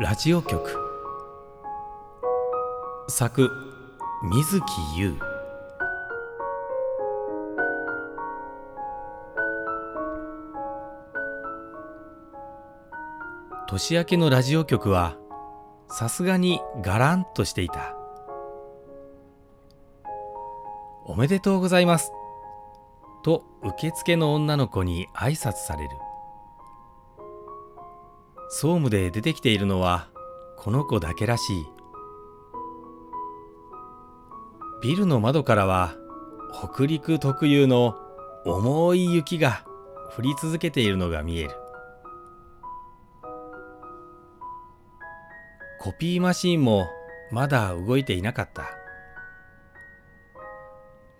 ラジオ局。作水木優。年明けのラジオ局はさすがにガランとしていた。おめでとうございます。と受付の女の子に挨拶される。総務で出てきているのはこの子だけらしい。ビルの窓からは北陸特有の重い雪が降り続けているのが見える。コピーマシンもまだ動いていなかった。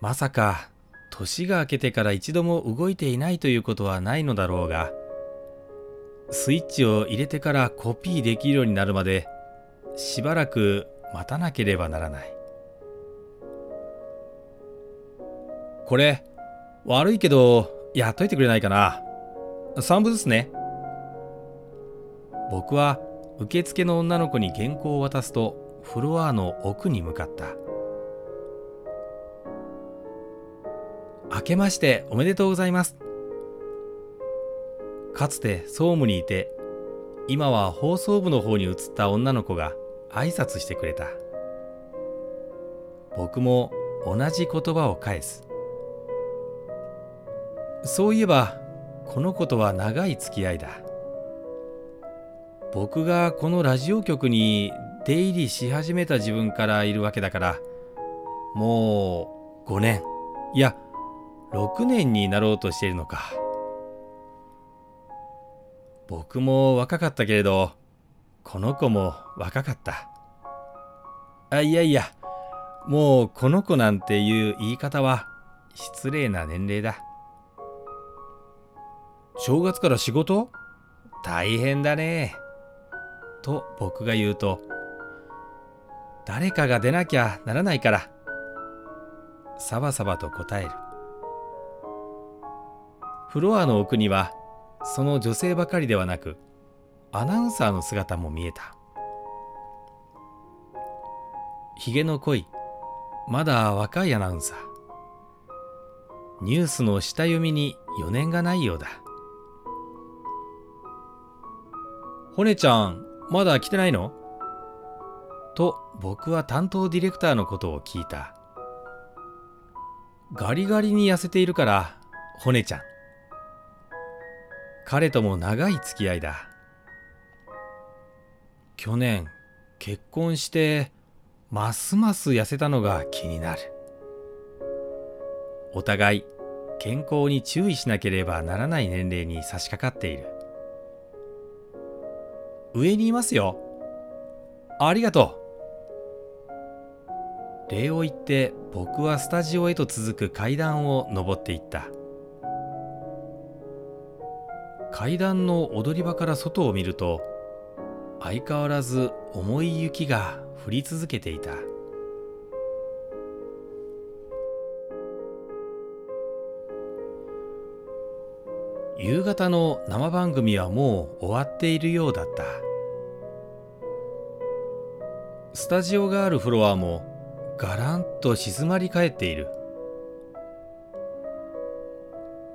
まさか年が明けてから一度も動いていないということはないのだろうがスイッチを入れてからコピーできるようになるまでしばらく待たなければならない。これ悪いけどやっといてくれないかな。3部ずつね。僕は受付の女の子に原稿を渡すとフロアの奥に向かった。明けましておめでとうございます。かつて総務にいて今は放送部の方に移った女の子が挨拶してくれた。僕も同じ言葉を返す。そういえばこの子とは長い付き合いだ。僕がこのラジオ局に出入りし始めた自分からいるわけだからもう5年。いや6年になろうとしているのか。僕も若かったけれどこの子も若かった。あいやいやもうこの子なんていう言い方は失礼な年齢だ。正月から仕事？大変だね。と僕が言うと誰かが出なきゃならないから。サバサバと答える。フロアの奥にはその女性ばかりではなくアナウンサーの姿も見えた。ひげの濃いまだ若いアナウンサー。ニュースの下読みに余念がないようだホネちゃんまだ来てないの？と僕は担当ディレクターのことを聞いた。ガリガリに痩せているからホネちゃん。彼とも長い付き合いだ。去年結婚してますます痩せたのが気になる。お互い健康に注意しなければならない年齢に差し掛かっている。上にいますよ。ありがとう。礼を言って僕はスタジオへと続く階段を上っていった。階段の踊り場から外を見ると相変わらず重い雪が降り続けていた。夕方の生番組はもう終わっているようだった。スタジオがあるフロアもガランと静まり返っている。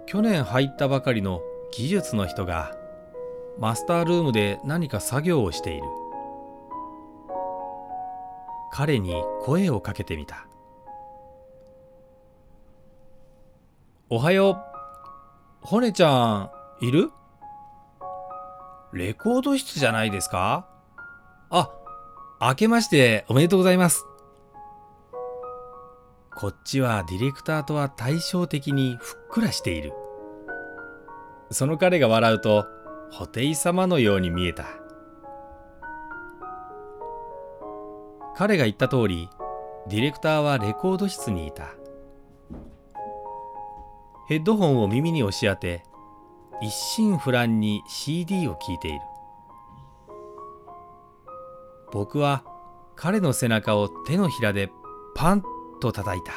去年入ったばかりの技術の人がマスタールームで何か作業をしている。彼に声をかけてみた。おはよう。ホネちゃんいる？レコード室じゃないですか？あ明けましておめでとうございます。こっちはディレクターとは対照的にふっくらしている。その彼が笑うと布袋様のように見えた。彼が言った通りディレクターはレコード室にいた。ヘッドホンを耳に押し当て一心不乱に CD を聴いている。僕は彼の背中を手のひらでパンと叩いた。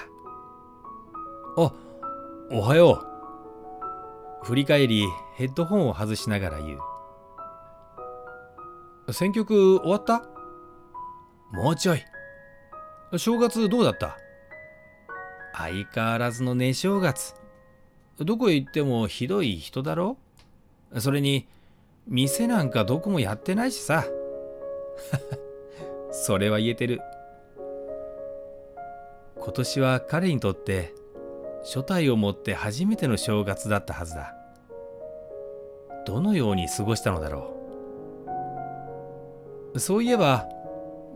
あおはよう。振り返りヘッドホンを外しながら言う。選曲終わった？もうちょい。正月どうだった？相変わらずの寝正月。どこへ行ってもひどい人だろ？それに店なんかどこもやってないしさ。それは言えてる。今年は彼にとって初体をもって初めての正月だったはずだ。どのように過ごしたのだろう。そういえば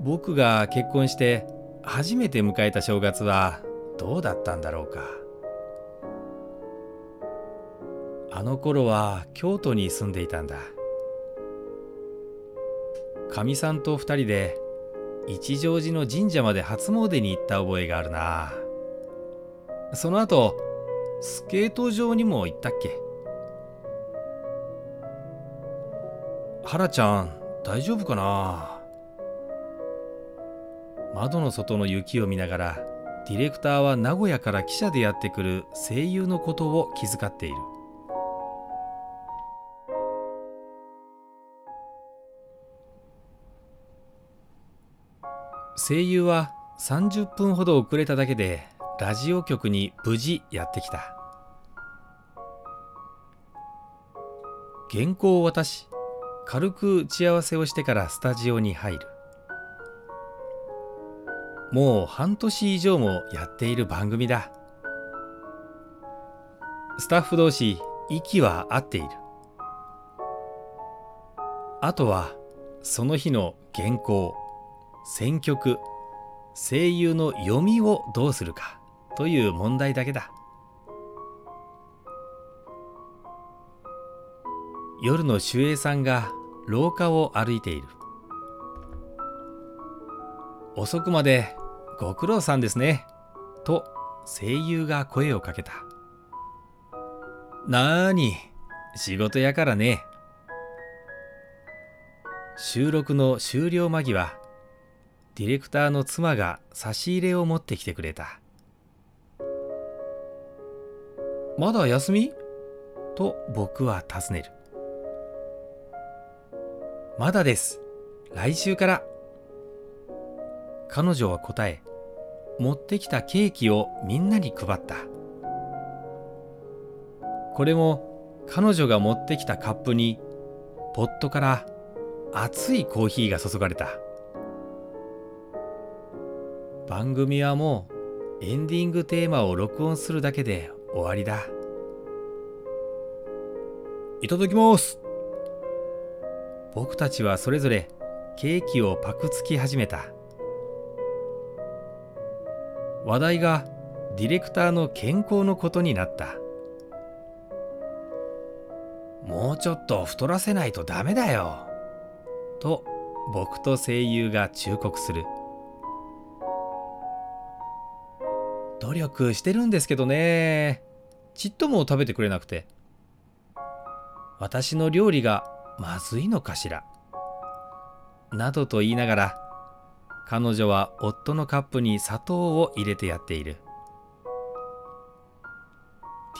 僕が結婚して初めて迎えた正月はどうだったんだろうか。あの頃は京都に住んでいたんだ。かみさんと二人で一乗寺の神社まで初詣に行った覚えがあるな。その後スケート場にも行ったっけ？原ちゃん大丈夫かな？窓の外の雪を見ながらディレクターは名古屋から汽車でやってくる声優のことを気遣っている。声優は30分ほど遅れただけでラジオ局に無事やってきた。原稿を渡し軽く打ち合わせをしてからスタジオに入る。もう半年以上もやっている番組だ。スタッフ同士息は合っている。あとはその日の原稿選曲声優の読みをどうするか。という問題だけだ。夜の守衛さんが廊下を歩いている。遅くまでご苦労さんですねと声優が声をかけた。なーに仕事やからね。収録の終了間際ディレクターの妻が差し入れを持ってきてくれた。まだ休み？と僕は尋ねる。まだです。来週から。彼女は答え持ってきたケーキをみんなに配った。これも彼女が持ってきたカップにポットから熱いコーヒーが注がれた。番組はもうエンディングテーマを録音するだけで終わりだ。いただきます。僕たちはそれぞれケーキをパクつき始めた。話題がディレクターの健康のことになった。もうちょっと太らせないとダメだよ。と僕と声優が忠告する。努力してるんですけどね。ちっとも食べてくれなくて。私の料理がまずいのかしら。などと言いながら彼女は夫のカップに砂糖を入れてやっている。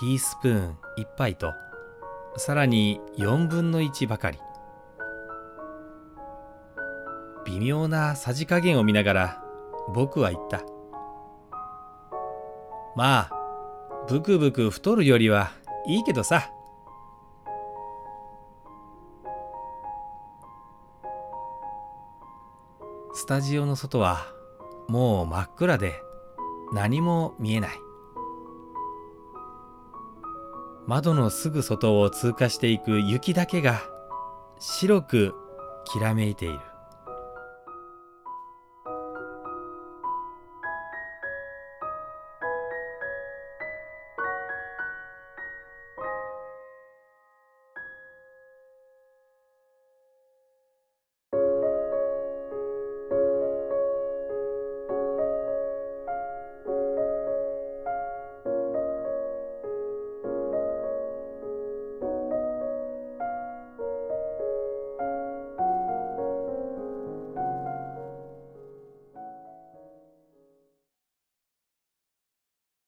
ティースプーン1杯とさらに4分の1ばかり。微妙なさじ加減を見ながら僕は言った。まあブクブク太るよりはいいけどさ。スタジオの外はもう真っ暗で何も見えない。窓のすぐ外を通過していく雪だけが白くきらめいている。